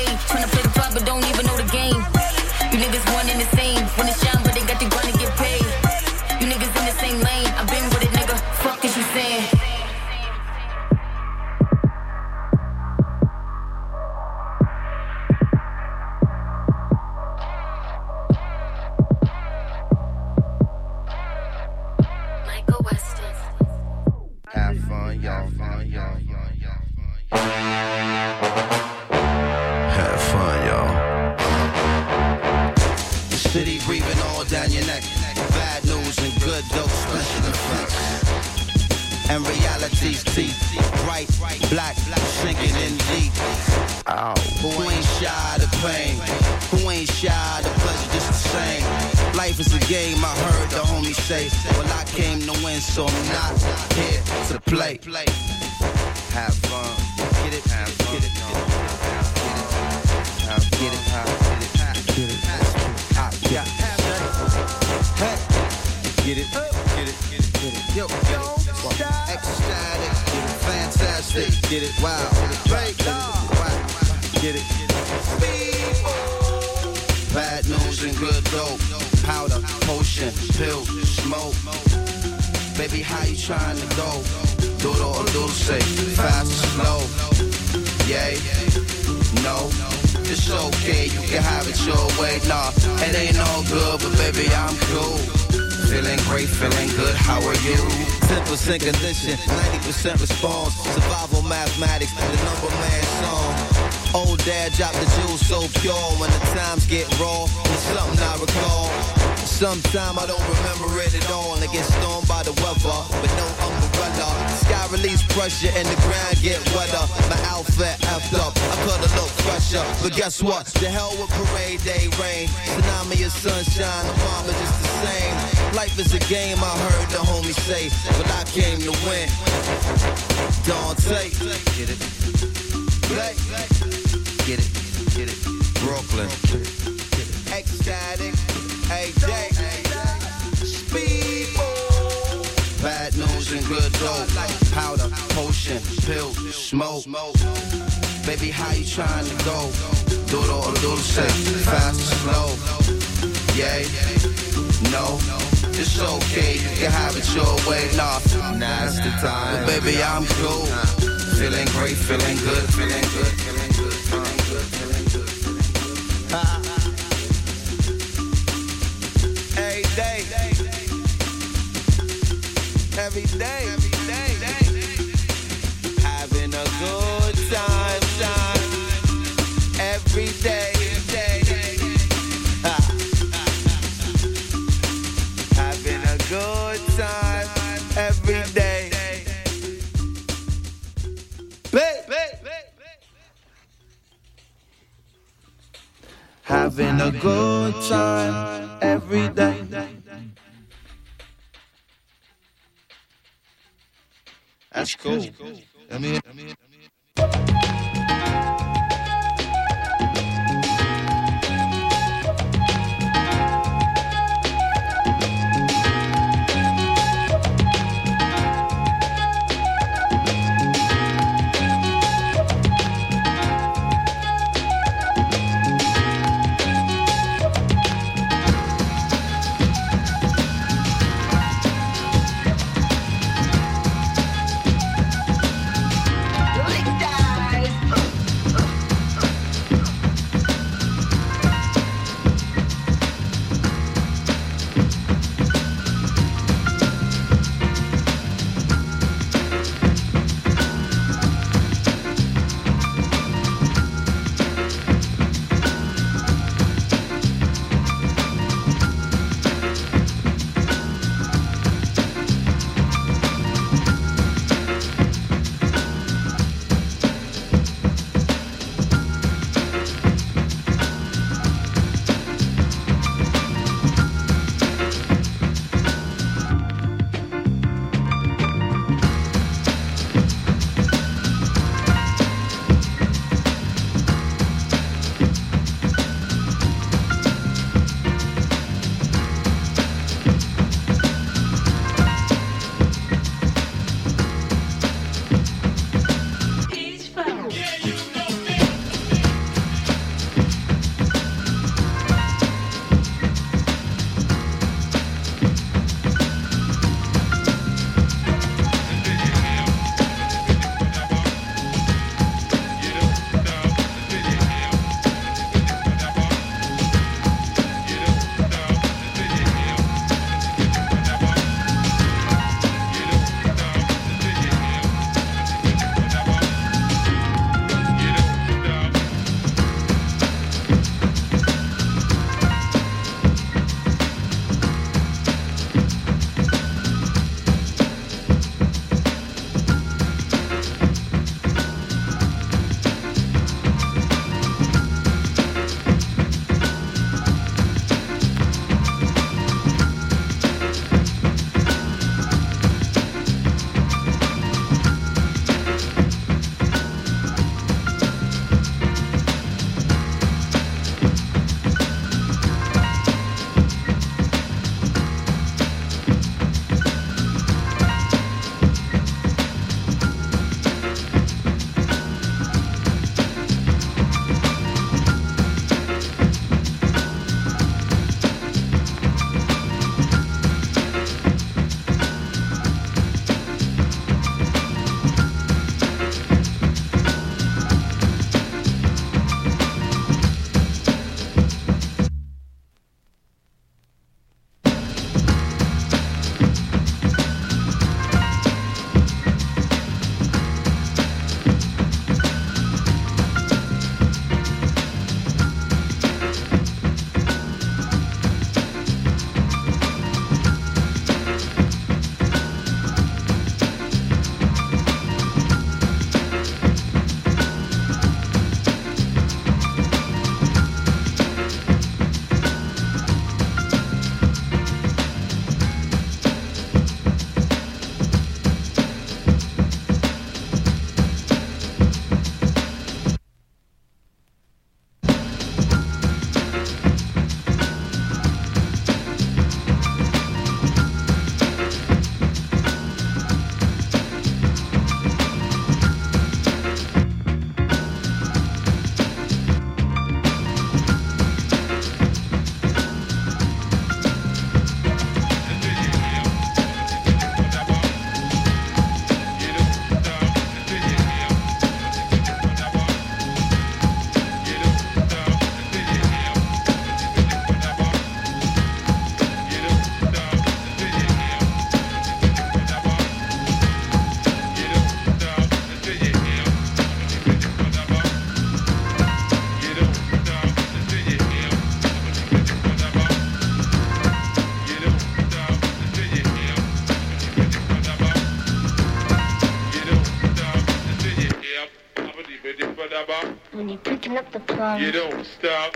You don't stop.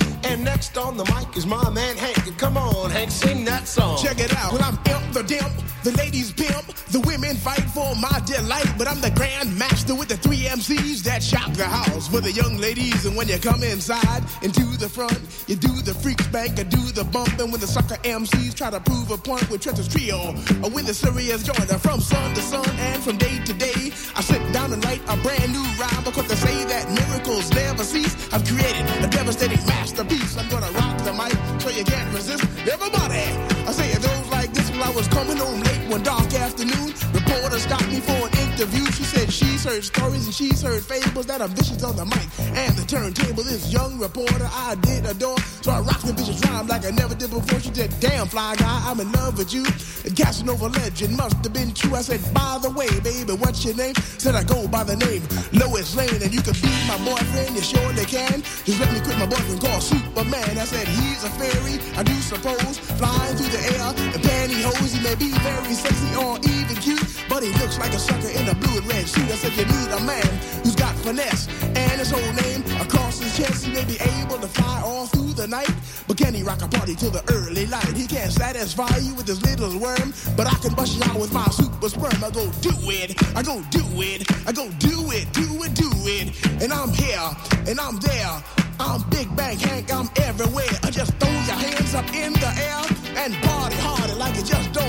And next on the mic is my man Hank. Come on, Hank, sing that song. Check it out. Well, I'm imp the dimp, the ladies pimp, the women fight for my delight. But I'm the grand master with the three MCs that shock the house for the young ladies. And when you come inside into the front, you do the freak spank, I do the bump. And when the sucker MCs try to prove a point with Trevor's trio, or when the serious joiner from sun to sun and from day to day, I sit down and write a brand new rhyme because they say that miracles never cease. I've created a devastating masterpiece. I'm gonna rock the mic so you can't resist. Everybody, I say it goes like this while I was coming home late one dark afternoon. Reporter stopped me for an interview. She said heard stories and she's heard fables that are vicious on the mic and the turntable. This young reporter I did adore, so I rocked the vicious rhyme like I never did before. She said, "Damn fly guy, I'm in love with you." The Casanova legend must have been true. I said, "By the way, baby, what's your name?" Said I go by the name Lois Lane, and you can be my boyfriend. You surely can. Just let me quit my boyfriend called Superman. I said he's a fairy, I do suppose, flying through the air in pantyhose. He may be very sexy or even cute, but he looks like a sucker in a blue and red suit. I said you need a man who's got finesse and his whole name across his chest. He may be able to fly all through the night, but can he rock a party till the early light? He can't satisfy you with his little worm, but I can bust you out with my super sperm. I go do it, I go do it, I go do it, do it, do it, and I'm here and I'm there. I'm Big Bang Hank, I'm everywhere. I just throw your hands up in the air and party harder like you just don't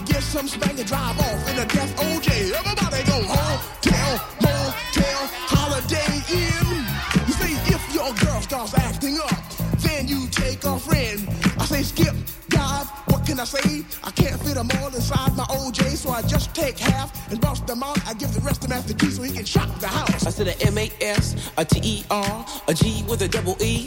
gonna get some spank and drive off in a death OJ. Everybody go home, tell, motel, holiday in. You say if your girl starts acting up, then you take a friend. I say skip, dive, what can I say? I can't fit them all inside my OJ, so I just take half and bust them out. I give the rest to Master Key so he can shock the house. I said a M A S, a T E R, a G with a double E.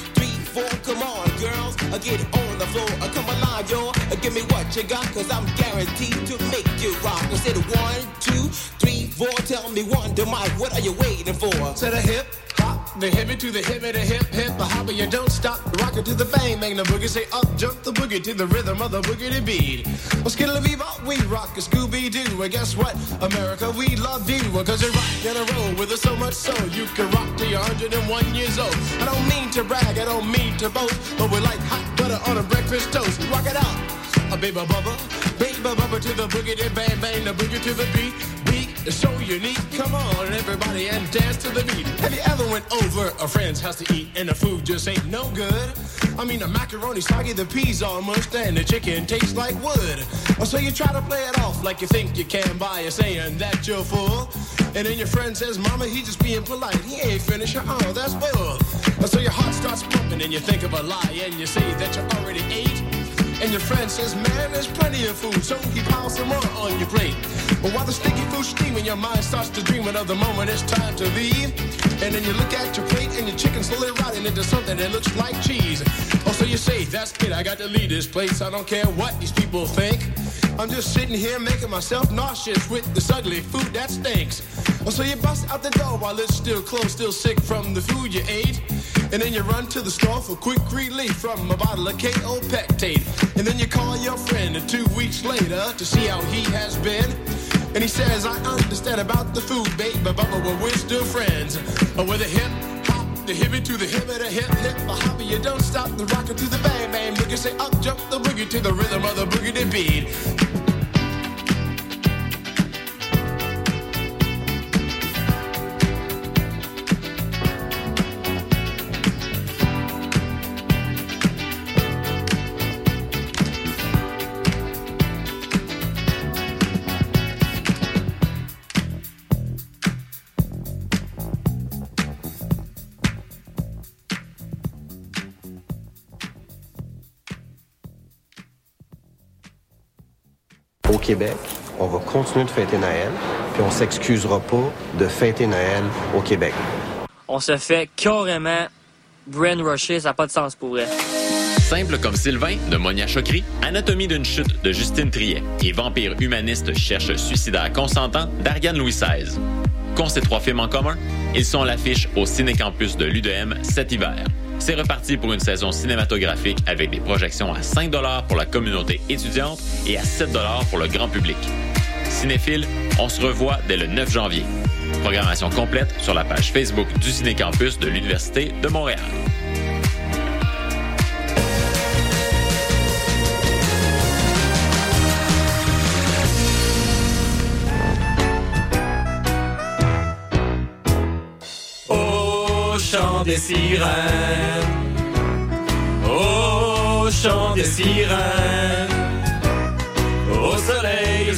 Come on, girls, uh, get on the floor. Uh, come alive, yo. Uh, give me what you got, cause I'm guaranteed to make you rock. I said one, two, three, four. Tell me one, to Mike, what are you waiting for? To the hip, hop, the hippie to the hip, the hip, hip, the hopper, you don't stop. Rock it to the bang, bang the boogie, say up, jump the boogie to the rhythm of the boogie beat. Well, skittle bebop, we rock a Scooby Doo. And guess what? America, we love you. Cause you rock in a row with us so much so you can rock till you're 101 years old. I don't mean to brag, I don't mean to boast, but we're like hot butter on a breakfast toast. Rock it out, a baby bubba, baby bubba to the boogie, bang bang the boogie to the beat. Is so unique. Come on, everybody, and dance to the beat. Have you ever went over a friend's house to eat and the food just ain't no good? I mean, the macaroni soggy, the peas all mushed, and the chicken tastes like wood. So you try to play it off like you think you can by saying that you're full. And then your friend says, Mama, he just being polite. He ain't finished. Oh, that's bull. So your heart starts pumping and you think of a lie and you say that you already ate. And your friend says, man, there's plenty of food, so he piles some more on your plate. But while the sticky food's steaming, your mind starts to dreaming of the moment it's time to leave. And then you look at your plate and your chicken slowly rotting into something that looks like cheese. Oh, so you say, that's it, I got to leave this place. I don't care what these people think. I'm just sitting here making myself nauseous with this ugly food that stinks. Oh, so you bust out the door while it's still closed, still sick from the food you ate. And then you run to the store for quick relief from a bottle of KO Pectate. And then you call your friend two weeks later to see how he has been. And he says, I understand about the food, babe, but but but we're still friends. With a hip the hippie to the hip, the hip hip, the hopper, you don't stop the rocker to the bang bang. Boogie say up, jump the boogie to the rhythm of the boogie to beat. Continuer de fêter Noël, puis on s'excusera pas de fêter Noël au Québec. On se fait carrément brainrusher, ça n'a pas de sens pour vrai. Simple comme Sylvain de Monia Chokri, Anatomie d'une chute de Justine Triet et Vampire humaniste cherche suicidaire consentant d'Ariane Louis XVI. Qu'ont ces trois films en commun? Ils sont à l'affiche au Cinécampus de l'UDM cet hiver. C'est reparti pour une saison cinématographique avec des projections à 5 pour la communauté étudiante et à 7 pour le grand public. Cinéphile, on se revoit dès le 9 janvier. Programmation complète sur la page Facebook du Cinécampus de l'Université de Montréal. Au chant des sirènes, au chant des sirènes,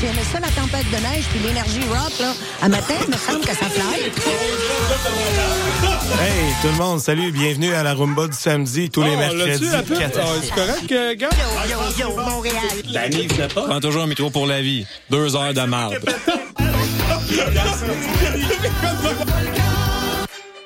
Tu aimais ça, la tempête de neige puis l'énergie rock, là? À matin, il me semble que ça fly. Hey, tout le monde, salut, bienvenue à la Rumba du samedi, tous les Oh, mercredis. l'as-tu, la pub? 4 à Ah, 6. c'est correct, euh, gars? Yo, yo, Montréal. Danny, pas? Prends toujours un métro pour la vie. Deux heures de marde.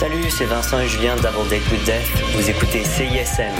Salut, c'est Vincent et Julien d'Avant Date with Death. Vous écoutez CISM.